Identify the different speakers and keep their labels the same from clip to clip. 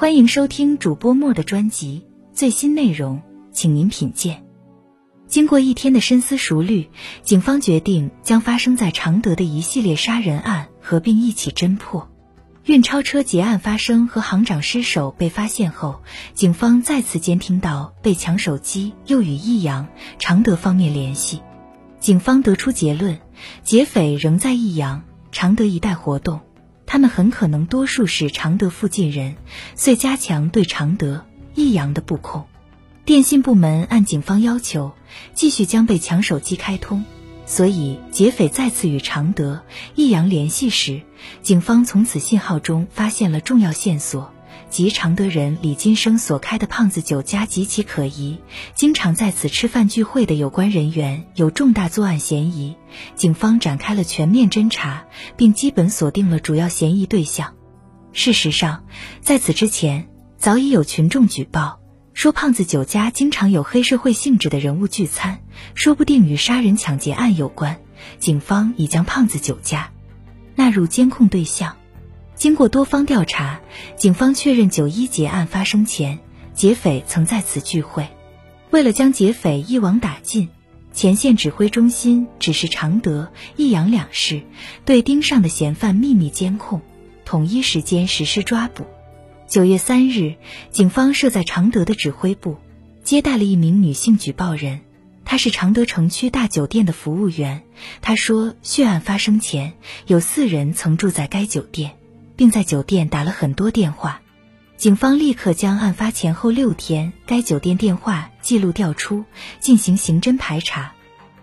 Speaker 1: 欢迎收听主播莫的专辑，最新内容，请您品鉴。经过一天的深思熟虑，警方决定将发生在常德的一系列杀人案合并一起侦破。运钞车劫案发生和行长失手被发现后，警方再次监听到被抢手机，又与益阳、常德方面联系。警方得出结论，劫匪仍在益阳、常德一带活动，他们很可能多数是常德附近人，遂加强对常德、益阳的布控。电信部门按警方要求，继续将被抢手机开通。所以，劫匪再次与常德、益阳联系时，警方从此信号中发现了重要线索，即常德人李金生所开的胖子酒家极其可疑，经常在此吃饭聚会的有关人员有重大作案嫌疑。警方展开了全面侦查，并基本锁定了主要嫌疑对象。事实上，在此之前，早已有群众举报。说胖子酒家经常有黑社会性质的人物聚餐，说不定与杀人抢劫案有关。警方已将胖子酒家纳入监控对象。经过多方调查，警方确认九一劫案发生前，劫匪曾在此聚会。为了将劫匪一网打尽，前线指挥中心指示常德、益阳两市对盯上的嫌犯秘密监控，统一时间实施抓捕。九月三日，警方设在常德的指挥部接待了一名女性举报人，她是常德城区大酒店的服务员。她说，血案发生前有四人曾住在该酒店，并在酒店打了很多电话。警方立刻将案发前后六天该酒店电话记录调出，进行刑侦排查，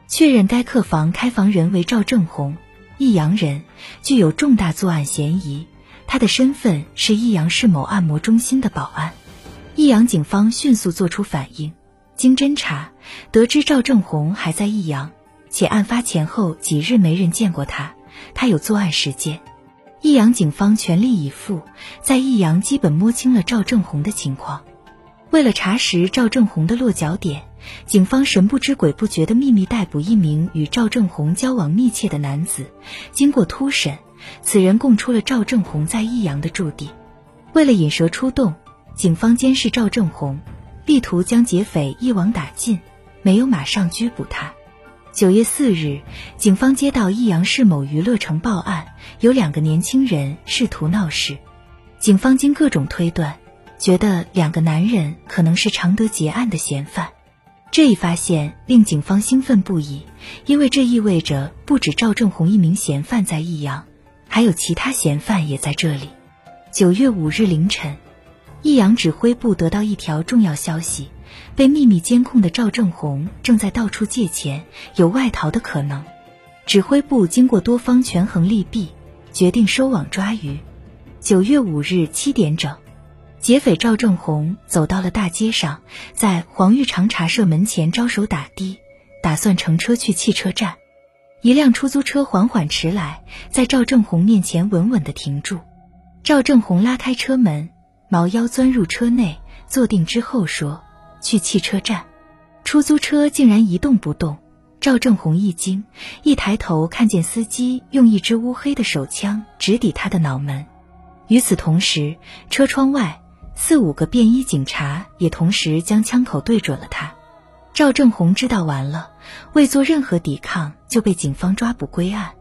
Speaker 1: 确认该客房开房人为赵正红，益阳人，具有重大作案嫌疑。他的身份是益阳市某按摩中心的保安，益阳警方迅速做出反应。经侦查，得知赵正红还在益阳，且案发前后几日没人见过他，他有作案时间。益阳警方全力以赴，在益阳基本摸清了赵正红的情况。为了查实赵正红的落脚点，警方神不知鬼不觉地秘密逮捕一名与赵正红交往密切的男子。经过突审。此人供出了赵正红在益阳的驻地。为了引蛇出洞，警方监视赵正红，力图将劫匪一网打尽，没有马上拘捕他。九月四日，警方接到益阳市某娱乐城报案，有两个年轻人试图闹事。警方经各种推断，觉得两个男人可能是常德劫案的嫌犯。这一发现令警方兴奋不已，因为这意味着不止赵正红一名嫌犯在益阳。还有其他嫌犯也在这里。九月五日凌晨，益阳指挥部得到一条重要消息：被秘密监控的赵正红正在到处借钱，有外逃的可能。指挥部经过多方权衡利弊，决定收网抓鱼。九月五日七点整，劫匪赵正红走到了大街上，在黄玉长茶社门前招手打的，打算乘车去汽车站。一辆出租车缓缓驰来，在赵正红面前稳稳地停住。赵正红拉开车门，猫腰钻入车内，坐定之后说：“去汽车站。”出租车竟然一动不动。赵正红一惊，一抬头看见司机用一支乌黑的手枪直抵他的脑门。与此同时，车窗外四五个便衣警察也同时将枪口对准了他。赵正红知道完了，未做任何抵抗就被警方抓捕归案。